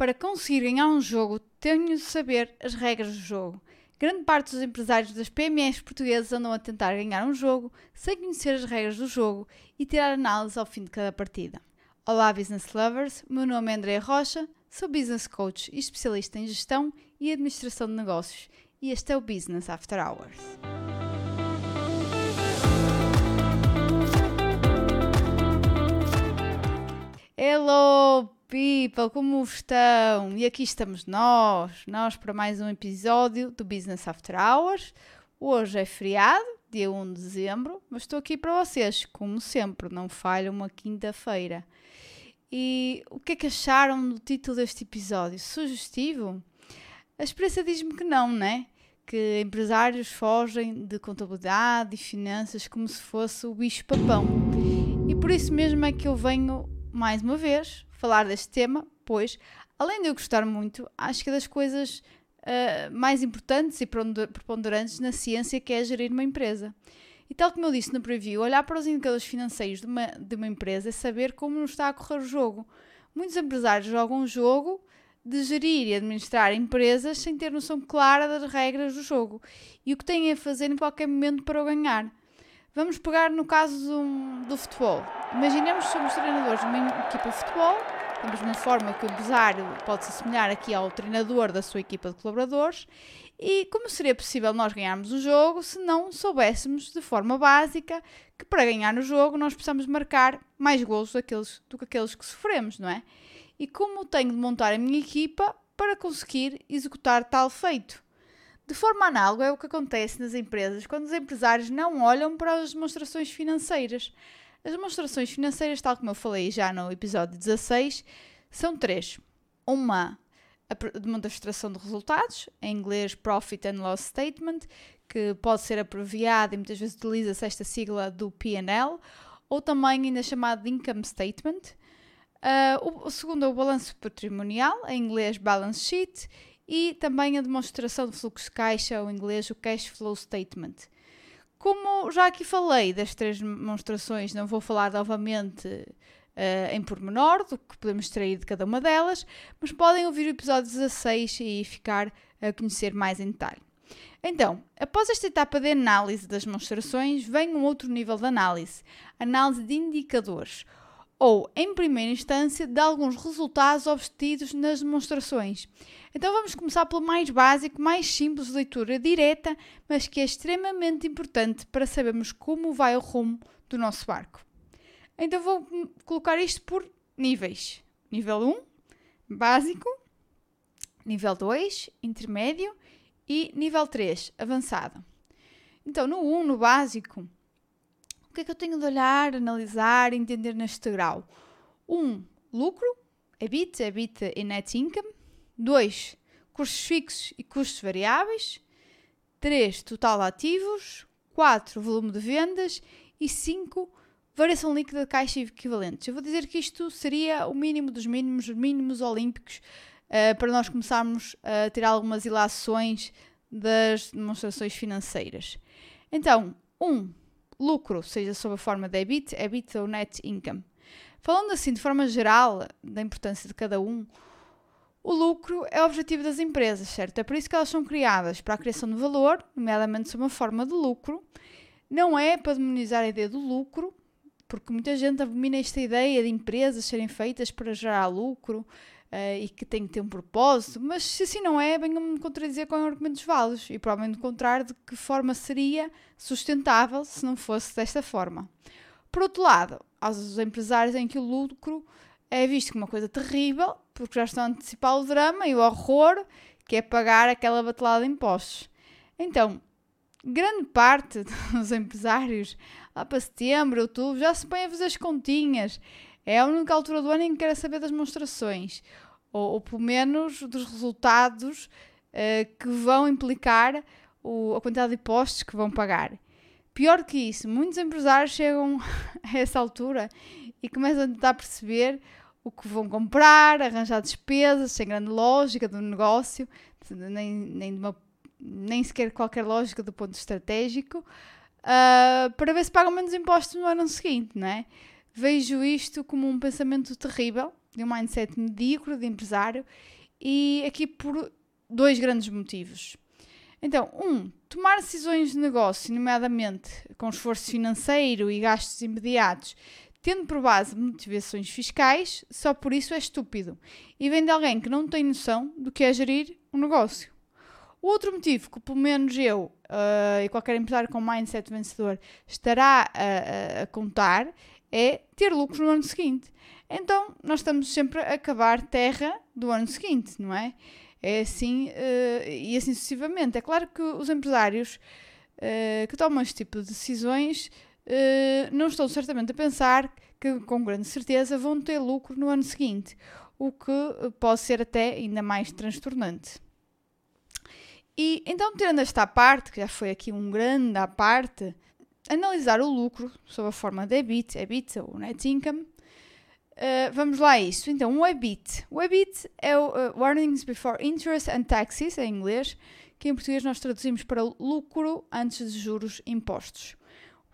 para conseguir ganhar um jogo, tenho de saber as regras do jogo. Grande parte dos empresários das PMEs portuguesas andam a tentar ganhar um jogo sem conhecer as regras do jogo e tirar análise ao fim de cada partida. Olá, business lovers! Meu nome é André Rocha, sou business coach e especialista em gestão e administração de negócios, e este é o Business After Hours. People! Como estão? E aqui estamos nós, nós para mais um episódio do Business After Hours. Hoje é feriado, dia 1 de dezembro, mas estou aqui para vocês, como sempre, não falha uma quinta-feira. E o que é que acharam do título deste episódio? Sugestivo? A experiência diz-me que não, né? Que empresários fogem de contabilidade e finanças como se fosse o bicho-papão. E por isso mesmo é que eu venho, mais uma vez, falar deste tema, pois, além de eu gostar muito, acho que é das coisas uh, mais importantes e preponderantes na ciência que é gerir uma empresa. E tal como eu disse no preview, olhar para os indicadores financeiros de uma, de uma empresa é saber como está a correr o jogo. Muitos empresários jogam o jogo de gerir e administrar empresas sem ter noção clara das regras do jogo e o que têm a fazer em qualquer momento para o ganhar. Vamos pegar no caso do, futebol. Imaginemos que somos treinadores de uma equipa de futebol, da mesma forma que o empresário pode se assemelhar aqui ao treinador da sua equipa de colaboradores, e como seria possível nós ganharmos o jogo se não soubéssemos de forma básica que para ganhar no jogo nós precisamos marcar mais gols daqueles, do que aqueles que sofremos, não é? E como tenho de montar a minha equipa para conseguir executar tal feito? De forma análoga é o que acontece nas empresas quando os empresários não olham para as demonstrações financeiras. As demonstrações financeiras, tal como eu falei já no episódio 16, são três. Uma a demonstração de resultados, em inglês Profit and Loss Statement, que pode ser abreviado e muitas vezes utiliza-se esta sigla do P&L, ou também ainda chamado de Income Statement. Uh, o, segundo é o balanço patrimonial, em inglês Balance Sheet, e também a demonstração de fluxo de caixa, ou em inglês o Cash Flow Statement. Como já aqui falei das três demonstrações, não vou falar novamente uh, em pormenor do que podemos extrair de cada uma delas, mas podem ouvir o episódio 16 e ficar a conhecer mais em detalhe. Então, após esta etapa de análise das demonstrações, vem um outro nível de análise, análise de indicadores, ou, em primeira instância, de alguns resultados obtidos nas demonstrações. Então vamos começar pelo mais básico, mais simples de leitura direta, mas que é extremamente importante para sabermos como vai o rumo do nosso barco. Então vou colocar isto por níveis. Nível 1, básico. Nível 2, intermédio. E nível 3, avançado. Então, no 1, no básico, o que é que eu tenho de olhar, analisar, entender neste grau? 1, lucro, EBIT, EBIT e net income. 2, custos fixos e custos variáveis. 3, total de ativos. 4, volume de vendas. E 5, variação líquida de caixa equivalentes. Eu vou dizer que isto seria o mínimo dos mínimos, os mínimos olímpicos, uh, para nós começarmos a tirar algumas ilações das demonstrações financeiras. Então, um, lucro, seja sob a forma de EBIT, EBIT ou net income. Falando assim de forma geral da importância de cada um, o lucro é o objetivo das empresas, certo? É por isso que elas são criadas para a criação de valor, nomeadamente sob uma forma de lucro. Não é para demonizar a ideia do lucro, porque muita gente abomina esta ideia de empresas serem feitas para gerar lucro uh, e que tem que ter um propósito, mas se assim não é, venham-me contradizer com argumentos válidos e provavelmente contrário de que forma seria sustentável se não fosse desta forma. Por outro lado, aos empresários em que o lucro é visto como uma coisa terrível, porque já estão a antecipar o drama e o horror que é pagar aquela batelada de impostos. Então, grande parte dos empresários lá para setembro, outubro, já se põe a fazer as continhas. É a única altura do ano em que quer saber das demonstrações, ou, ou pelo menos dos resultados uh, que vão implicar o, a quantidade de impostos que vão pagar. Pior que isso, muitos empresários chegam a essa altura e começam a tentar perceber o que vão comprar, arranjar despesas sem grande lógica do negócio, nem, nem, uma, nem sequer qualquer lógica do ponto estratégico uh, para ver se pagam menos impostos no ano seguinte, não é? Vejo isto como um pensamento terrível, de um mindset medíocre de empresário e aqui por dois grandes motivos. Então, um, tomar decisões de negócio, nomeadamente com esforço financeiro e gastos imediatos, tendo por base motivações fiscais, só por isso é estúpido e vem de alguém que não tem noção do que é gerir um negócio. O outro motivo que, pelo menos eu uh, e qualquer empresário com mindset vencedor estará a, a, contar é ter lucros no ano seguinte. Então, nós estamos sempre a acabar terra do ano seguinte, não é? É assim uh, e assim sucessivamente. É claro que os empresários uh, que tomam este tipo de decisões uh, não estão certamente a pensar que, com grande certeza, vão ter lucro no ano seguinte, o que pode ser até ainda mais transtornante. E então, tirando esta parte, que já foi aqui um grande à parte, analisar o lucro sob a forma de EBIT, EBIT ou net income, Uh, vamos lá a isso. Então, o EBIT. O EBIT é o uh, Earnings Before Interest and Taxes, em inglês, que em português nós traduzimos para lucro antes de juros e impostos.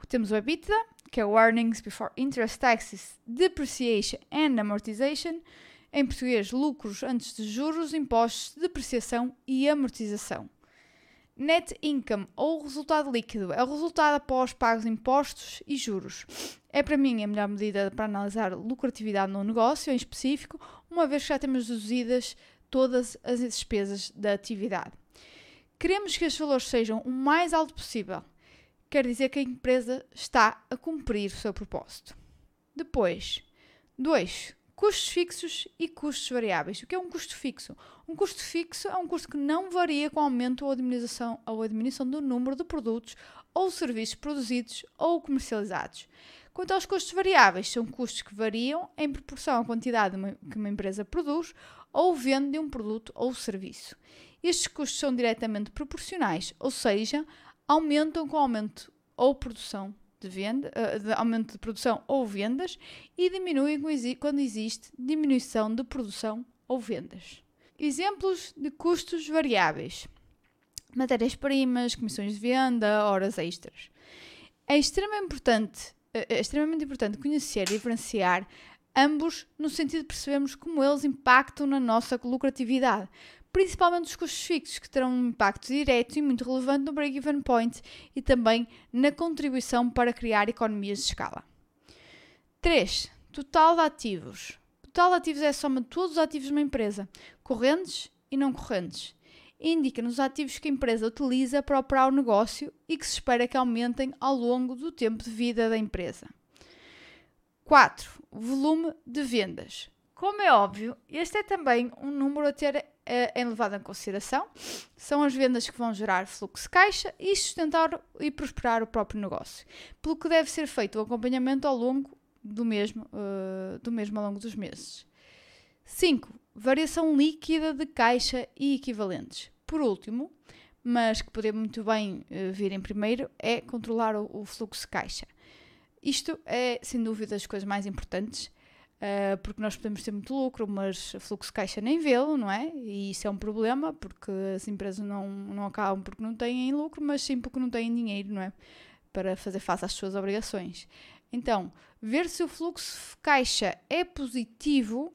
Temos o EBITDA, que é o Earnings Before Interest, Taxes, Depreciation and Amortization. Em português, lucros antes de juros, impostos, depreciação e amortização. Net income, ou resultado líquido, é o resultado após pagos impostos e juros. É para mim a melhor medida para analisar lucratividade no negócio em específico, uma vez que já temos deduzidas todas as despesas da atividade. Queremos que estes valores sejam o mais alto possível. Quer dizer que a empresa está a cumprir o seu propósito. Depois, 2 custos fixos e custos variáveis. O que é um custo fixo? Um custo fixo é um custo que não varia com o aumento ou diminuição, ou a diminuição do número de produtos ou serviços produzidos ou comercializados. Quanto aos custos variáveis, são custos que variam em proporção à quantidade que uma empresa produz ou vende de um produto ou serviço. Estes custos são diretamente proporcionais, ou seja, aumentam com aumento ou produção de, venda, eh, de aumento de produção ou vendas e diminuem quando existe diminuição de produção ou vendas. Exemplos de custos variáveis: matérias-primas, comissões de venda, horas extras. É extremamente importante, eh, é extremamente importante conhecer e diferenciar ambos no sentido de percebermos como eles impactam na nossa lucratividade, principalmente os custos fixos, que terão um impacto direto e muito relevante no break-even point e também na contribuição para criar economias de escala. 3. Total de ativos. Total de ativos é a soma de todos os ativos de uma empresa, correntes e não correntes. Indica-nos os ativos que a empresa utiliza para operar o negócio e que se espera que aumentem ao longo do tempo de vida da empresa. 4. Volume de vendas. Como é óbvio, este é também um número a ter é levado em consideração são as vendas que vão gerar fluxo de caixa e sustentar e prosperar o próprio negócio, pelo que deve ser feito o acompanhamento ao longo do mesmo, uh, do mesmo ao longo dos meses. 5. Variação líquida de caixa e equivalentes. Por último, mas que poderia muito bem uh, vir em primeiro, é controlar o, o fluxo de caixa. Isto é, sem dúvida, as coisas mais importantes Uh, porque nós podemos ter muito lucro, mas fluxo de caixa nem vê-lo, não é? E isso é um problema, porque as empresas não, não acabam porque não têm lucro, mas sim porque não têm dinheiro, não é? Para fazer face às suas obrigações. Então, ver se o fluxo de caixa é positivo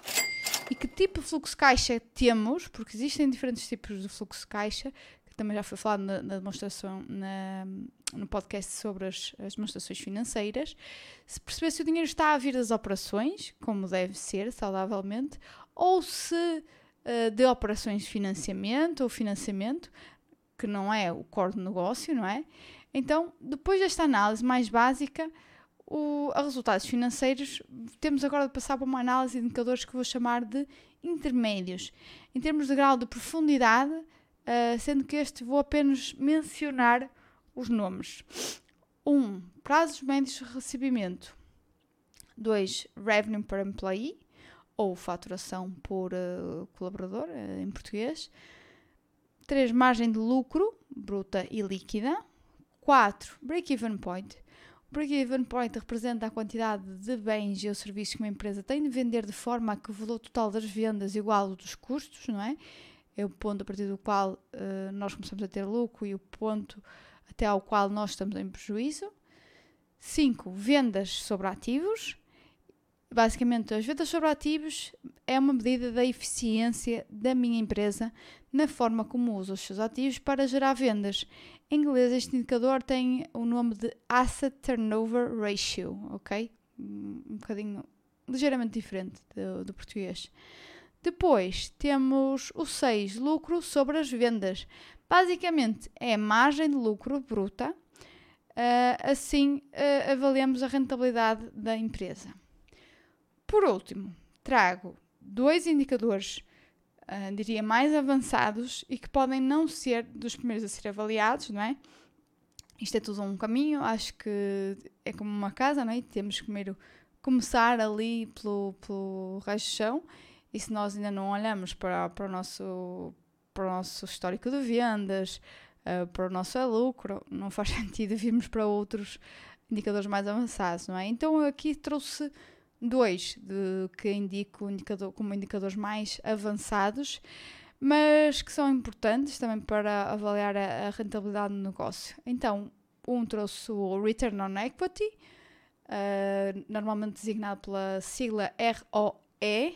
e que tipo de fluxo de caixa temos, porque existem diferentes tipos de fluxo de caixa, também já foi falado na, na demonstração, na, no podcast sobre as, as demonstrações financeiras, se perceber se o dinheiro está a vir das operações, como deve ser, saudavelmente, ou se uh, de operações de financiamento ou financiamento, que não é o core do negócio, não é? Então, depois desta análise mais básica, o, a resultados financeiros, temos agora de passar para uma análise de indicadores que vou chamar de intermédios, em termos de grau de profundidade, uh, sendo que este vou apenas mencionar os nomes. 1. Um, prazos médios de recebimento. 2. Revenue per employee, ou faturação por uh, colaborador, uh, em português. 3. Margem de lucro, bruta e líquida. 4. Break-even point. O break-even point representa a quantidade de bens ou serviços que uma empresa tem de vender de forma a que o valor total das vendas igual ao dos custos, não é? É o ponto a partir do qual uh, nós começamos a ter lucro e o ponto até ao qual nós estamos em prejuízo. 5. Vendas sobre ativos. Basicamente, as vendas sobre ativos é uma medida da eficiência da minha empresa na forma como usa os seus ativos para gerar vendas. Em inglês, este indicador tem o nome de Asset Turnover Ratio, ok? Um bocadinho ligeiramente diferente do, do português. Depois temos o 6, lucro sobre as vendas. Basicamente é margem de lucro bruta, uh, assim uh, avaliamos a rentabilidade da empresa. Por último, trago dois indicadores, uh, diria mais avançados e que podem não ser dos primeiros a ser avaliados, não é? Isto é tudo um caminho, acho que é como uma casa, não é? Temos que primeiro começar ali pelo, pelo resto do chão e se nós ainda não olhamos para, para, o, nosso, para o nosso histórico de vendas, uh, para o nosso lucro, não faz sentido virmos para outros indicadores mais avançados, não é? Então aqui trouxe dois de, que indico indicador, como indicadores mais avançados, mas que são importantes também para avaliar a, a rentabilidade do negócio. Então, um trouxe o Return on Equity, uh, normalmente designado pela sigla ROE,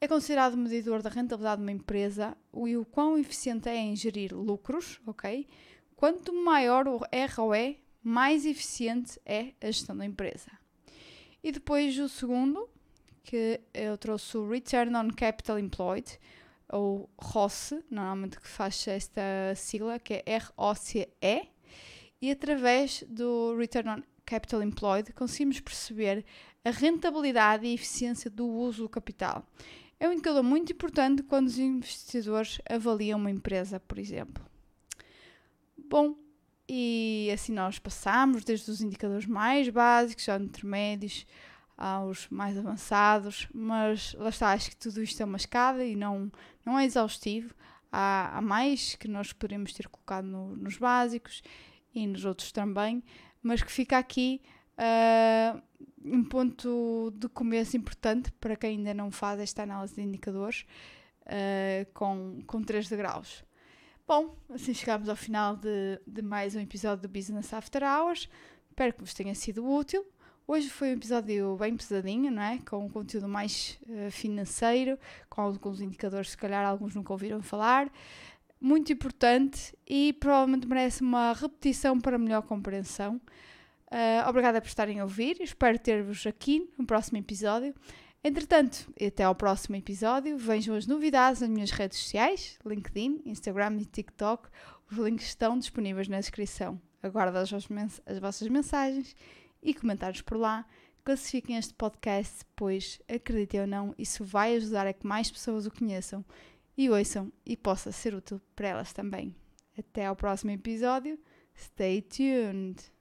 é considerado medidor da rentabilidade de uma empresa e o quão eficiente é em gerir lucros, ok? Quanto maior o ROE, mais eficiente é a gestão da empresa. E depois o segundo, que eu trouxe o Return on Capital Employed, ou ROCE, normalmente que faz esta sigla, que é ROCE, e através do Return on Capital Employed conseguimos perceber a rentabilidade e eficiência do uso do capital é um indicador muito importante quando os investidores avaliam uma empresa, por exemplo. Bom, e assim nós passamos desde os indicadores mais básicos aos intermédios aos mais avançados, mas lá está, acho que tudo isto é uma escada e não, não é exaustivo. Há, há mais que nós poderíamos ter colocado no, nos básicos e nos outros também, mas que fica aqui uh, um ponto de começo importante para quem ainda não faz esta análise de indicadores uh, com, com 3 degraus. Bom, assim chegamos ao final de, de mais um episódio do Business After Hours. Espero que vos tenha sido útil. Hoje foi um episódio bem pesadinho, não é? Com um conteúdo mais uh, financeiro, com alguns indicadores, se calhar alguns nunca ouviram falar. Muito importante e provavelmente merece uma repetição para melhor compreensão. Uh, obrigada por estarem a ouvir. Espero ter-vos aqui no próximo episódio. Entretanto, até ao próximo episódio. Vejam as novidades nas minhas redes sociais: LinkedIn, Instagram e TikTok. Os links estão disponíveis na descrição. Aguardo as, as vossas mensagens e comentários por lá. Classifiquem este podcast, pois, acreditem ou não, isso vai ajudar a que mais pessoas o conheçam e ouçam e possa ser útil para elas também. Até ao próximo episódio. Stay tuned!